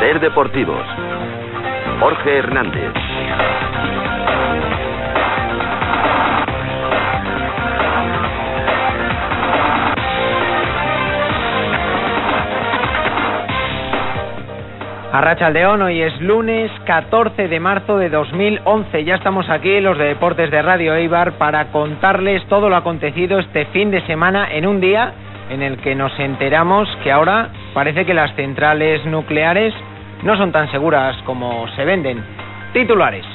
Ser Deportivos. Jorge Hernández. Arrachaldeón, hoy es lunes 14 de marzo de 2011. Ya estamos aquí, los de Deportes de Radio Eibar, para contarles todo lo acontecido este fin de semana en un día en el que nos enteramos que ahora parece que las centrales nucleares no son tan seguras como se venden. Titulares.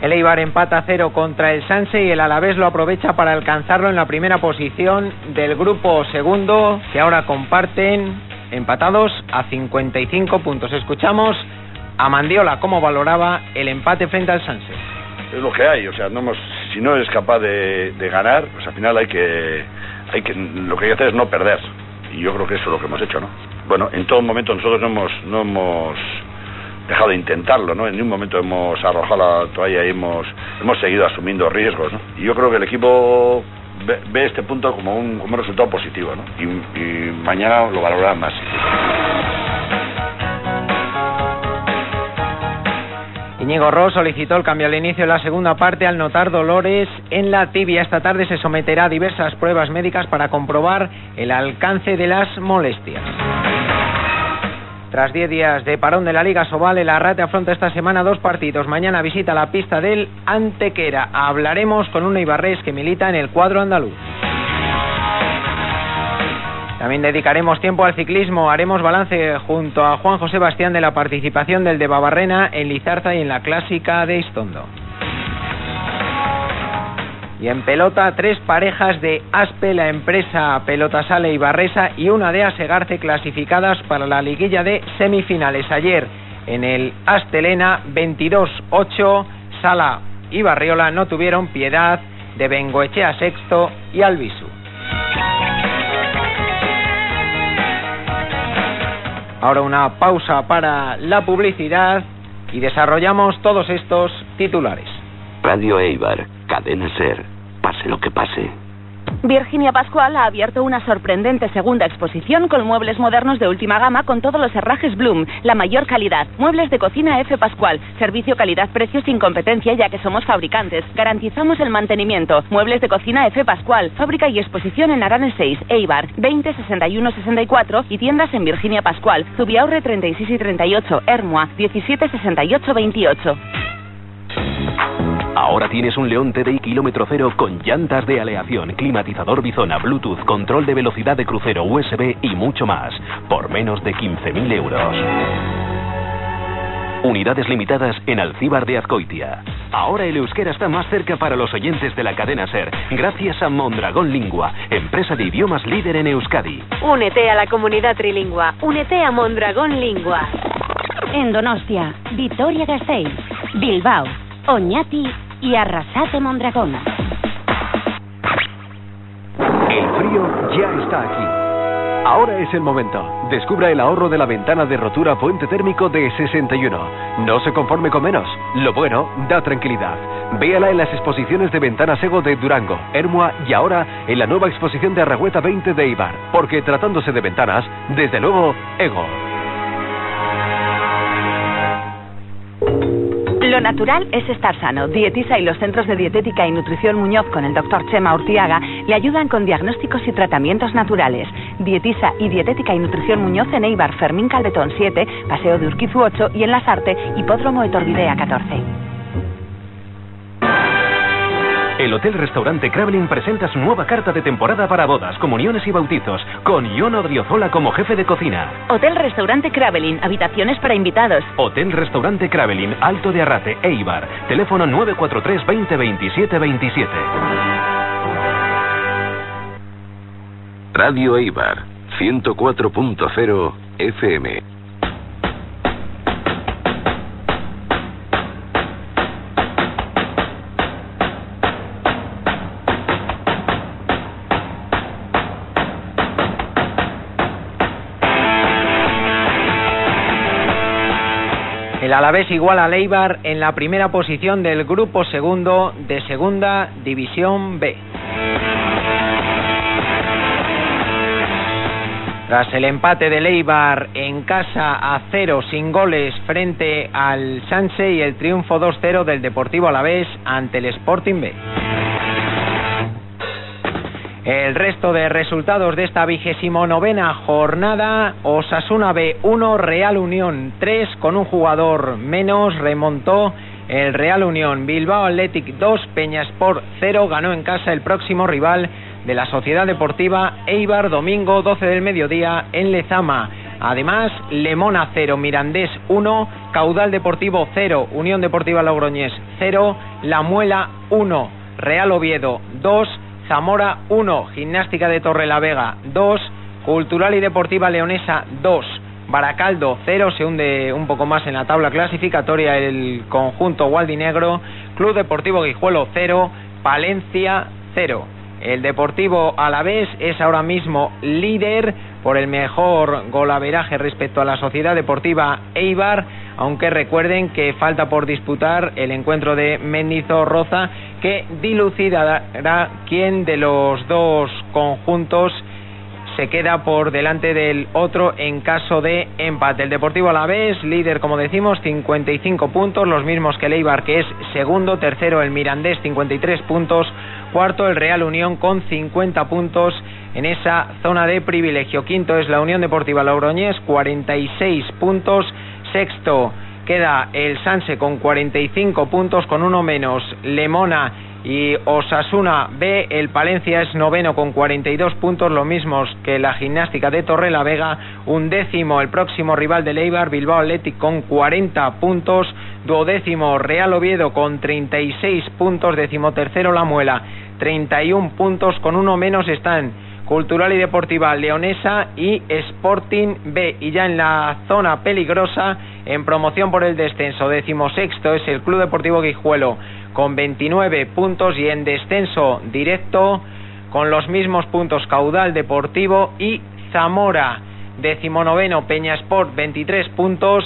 El Eibar empata cero contra el Sanse y el Alavés lo aprovecha para alcanzarlo en la primera posición del grupo segundo, que ahora comparten empatados a 55 puntos. Escuchamos a Mandiola cómo valoraba el empate frente al Sanse. Es lo que hay, o sea, no si no eres capaz de, ganar, pues al final hay que, hay que, lo que hay que hacer es no perder. Y yo creo que eso es lo que hemos hecho, ¿no? Bueno, en todo momento nosotros no hemos, no hemos dejado de intentarlo, ¿no? En ningún momento hemos arrojado la toalla y hemos, hemos seguido asumiendo riesgos, ¿no? Y yo creo que el equipo ve, este punto como un, como un resultado positivo, ¿no? Y, y mañana lo valorará más. Íñigo Ross solicitó el cambio al inicio de la segunda parte al notar dolores en la tibia. Esta tarde se someterá a diversas pruebas médicas para comprobar el alcance de las molestias. Tras 10 días de parón de la Liga Sobal, el Arrate afronta esta semana dos partidos. Mañana visita la pista del Antequera. Hablaremos con un Ibarres que milita en el cuadro andaluz. También dedicaremos tiempo al ciclismo. Haremos balance junto a Juan José Bastián de la participación del de Babarrena en Lizarza y en la clásica de Istondo. Y en pelota, tres parejas de Aspe, la empresa Pelota Sale y Barresa, y una de Asegarce clasificadas para la liguilla de semifinales. Ayer en el Astelena 22-8, Sala y Barriola no tuvieron piedad de Bengoechea sexto y Albisu. Ahora una pausa para la publicidad y desarrollamos todos estos titulares. Radio Eibar, cadena ser, pase lo que pase. Virginia Pascual ha abierto una sorprendente segunda exposición con muebles modernos de última gama con todos los herrajes Bloom, la mayor calidad. Muebles de cocina F Pascual, servicio calidad-precio sin competencia ya que somos fabricantes. Garantizamos el mantenimiento. Muebles de cocina F Pascual, fábrica y exposición en Aranes 6, Eibar, 20 61 64 y tiendas en Virginia Pascual, Zubiaurre 36 y 38, Hermoa, 17 68 28. Ahora tienes un León TDI kilómetro cero con llantas de aleación, climatizador bizona, Bluetooth, control de velocidad de crucero, USB y mucho más, por menos de 15.000 euros. Unidades limitadas en Alcíbar de Azcoitia. Ahora el euskera está más cerca para los oyentes de la cadena SER, gracias a Mondragón Lingua, empresa de idiomas líder en Euskadi. Únete a la comunidad trilingua. Únete a Mondragón Lingua. En Donostia, Vitoria Gasteiz, Bilbao, Oñati y Arrasate Mondragón. El frío ya está aquí. Ahora es el momento. Descubra el ahorro de la ventana de rotura puente térmico de 61. No se conforme con menos. Lo bueno da tranquilidad. Véala en las exposiciones de ventanas Ego de Durango, Hermua y ahora en la nueva exposición de Arragüeta 20 de Ibar. Porque tratándose de ventanas, desde luego, Ego. Lo natural es estar sano. Dietisa y los centros de dietética y nutrición Muñoz con el doctor Chema Urtiaga le ayudan con diagnósticos y tratamientos naturales. Dietisa y dietética y nutrición Muñoz en Eibar, Fermín Caldetón 7, Paseo de Urquizu 8 y en Lasarte, Hipódromo Etorbidea 14. El Hotel Restaurante Kravelin presenta su nueva carta de temporada para bodas, comuniones y bautizos, con Ion Odriozola como jefe de cocina. Hotel Restaurante Kravelin, habitaciones para invitados. Hotel Restaurante Kravelin, Alto de Arrate, Eibar. Teléfono 943 20 27 27. Radio Eibar, 104.0 FM. Alavés igual a Leibar en la primera posición del grupo segundo de Segunda División B. Tras el empate de Leibar en casa a cero sin goles frente al Sanse y el triunfo 2-0 del Deportivo Alavés ante el Sporting B. El resto de resultados de esta vigésimo novena jornada, Osasuna B 1, Real Unión 3, con un jugador menos, remontó el Real Unión. Bilbao Athletic 2, Peñasport 0, ganó en casa el próximo rival de la Sociedad Deportiva Eibar, domingo 12 del mediodía en Lezama. Además, Lemona 0, Mirandés 1, Caudal Deportivo 0, Unión Deportiva Logroñés 0, La Muela 1, Real Oviedo 2, Zamora 1, Gimnástica de Torrelavega 2, Cultural y Deportiva Leonesa 2, Baracaldo 0, se hunde un poco más en la tabla clasificatoria el conjunto Negro, Club Deportivo Guijuelo 0, Palencia 0. El Deportivo Alavés es ahora mismo líder por el mejor golaveraje respecto a la Sociedad Deportiva Eibar, aunque recuerden que falta por disputar el encuentro de Mendizorroza que dilucidará quién de los dos conjuntos se queda por delante del otro en caso de empate. El Deportivo Alavés, líder como decimos, 55 puntos, los mismos que el que es segundo, tercero el Mirandés 53 puntos, cuarto el Real Unión con 50 puntos en esa zona de privilegio. Quinto es la Unión Deportiva Logroñés 46 puntos, sexto queda el Sanse con 45 puntos, con uno menos Lemona y Osasuna B. El Palencia es noveno con 42 puntos, lo mismos que la gimnástica de Torre la Vega. Un décimo el próximo rival de Leibar, Bilbao Athletic con 40 puntos. Duodécimo Real Oviedo con 36 puntos. Decimotercero La Muela, 31 puntos. Con uno menos están Cultural y Deportiva Leonesa y Sporting B. Y ya en la zona peligrosa, en promoción por el descenso, decimosexto es el Club Deportivo Guijuelo con 29 puntos y en descenso directo con los mismos puntos Caudal Deportivo y Zamora. Decimonoveno Peñasport 23 puntos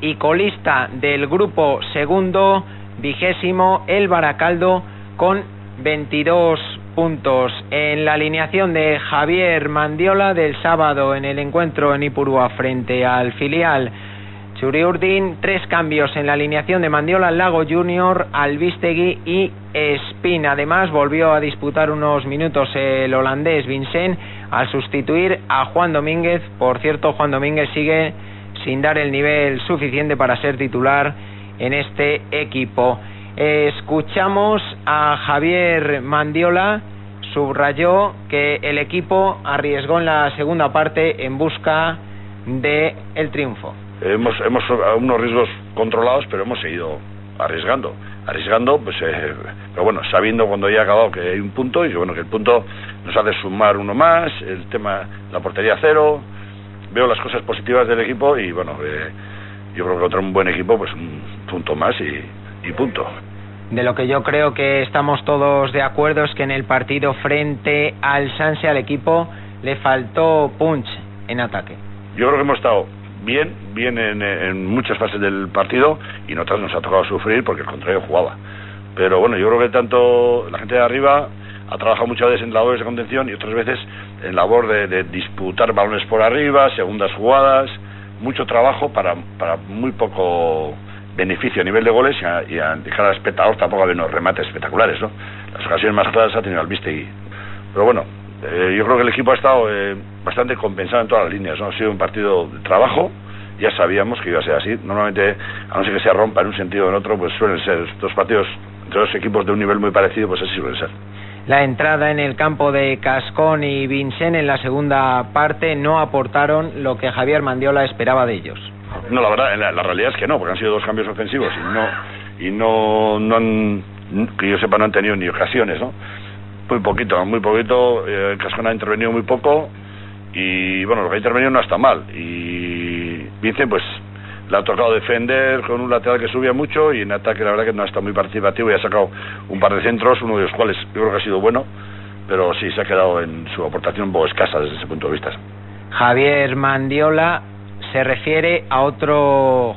y colista del grupo segundo vigésimo el Baracaldo con 22 puntos en la alineación de Javier Mandiola del sábado en el encuentro en Ipurúa frente al filial Churiurdin, tres cambios en la alineación de Mandiola, Lago Junior, Albistegui y Espina. Además, volvió a disputar unos minutos el holandés Vincent al sustituir a Juan Domínguez. Por cierto, Juan Domínguez sigue sin dar el nivel suficiente para ser titular en este equipo. Escuchamos a Javier Mandiola, subrayó que el equipo arriesgó en la segunda parte en busca del el triunfo. Hemos, hemos unos riesgos controlados, pero hemos seguido arriesgando. Arriesgando, pues, eh, pero bueno, sabiendo cuando ya ha acabado que hay un punto y bueno, que el punto nos hace sumar uno más, el tema, la portería cero, veo las cosas positivas del equipo y bueno, eh, yo creo que otro un buen equipo, pues un punto más y, y punto. De lo que yo creo que estamos todos de acuerdo es que en el partido frente al Sanse al equipo le faltó punch en ataque. Yo creo que hemos estado bien, bien en, muchas fases del partido y en otras nos ha tocado sufrir porque el contrario jugaba. Pero bueno, yo creo que tanto la gente de arriba ha trabajado muchas veces en labores de contención y otras veces en labor de, disputar balones por arriba, segundas jugadas, mucho trabajo para, para muy poco beneficio a nivel de goles y a, y a dejar al espectador tampoco haber unos remates espectaculares, ¿no? Las ocasiones más claras ha tenido y Pero bueno, eh, yo creo que el equipo ha estado eh, bastante compensado en todas las líneas, ¿no? Ha sido un partido de trabajo, ya sabíamos que iba a ser así. Normalmente, a no ser que se rompa en un sentido o en otro, pues suelen ser dos partidos entre dos equipos de un nivel muy parecido, pues así suelen ser. La entrada en el campo de Cascón y Vincent en la segunda parte no aportaron lo que Javier Mandiola esperaba de ellos. No, la verdad, la, realidad es que no, porque han sido dos cambios ofensivos y no, y no, no han, que yo sepa, no han tenido ni ocasiones, ¿no? Muy poquito, muy poquito. Eh, ha intervenido muy poco y bueno, lo que ha intervenido no está mal. Y Vincent, pues le ha tocado defender con un lateral que subía mucho y en ataque la verdad que no está muy participativo y ha sacado un par de centros, uno de los cuales yo creo que ha sido bueno, pero sí se ha quedado en su aportación un escasa desde ese punto de vista. Javier Mandiola se refiere a otro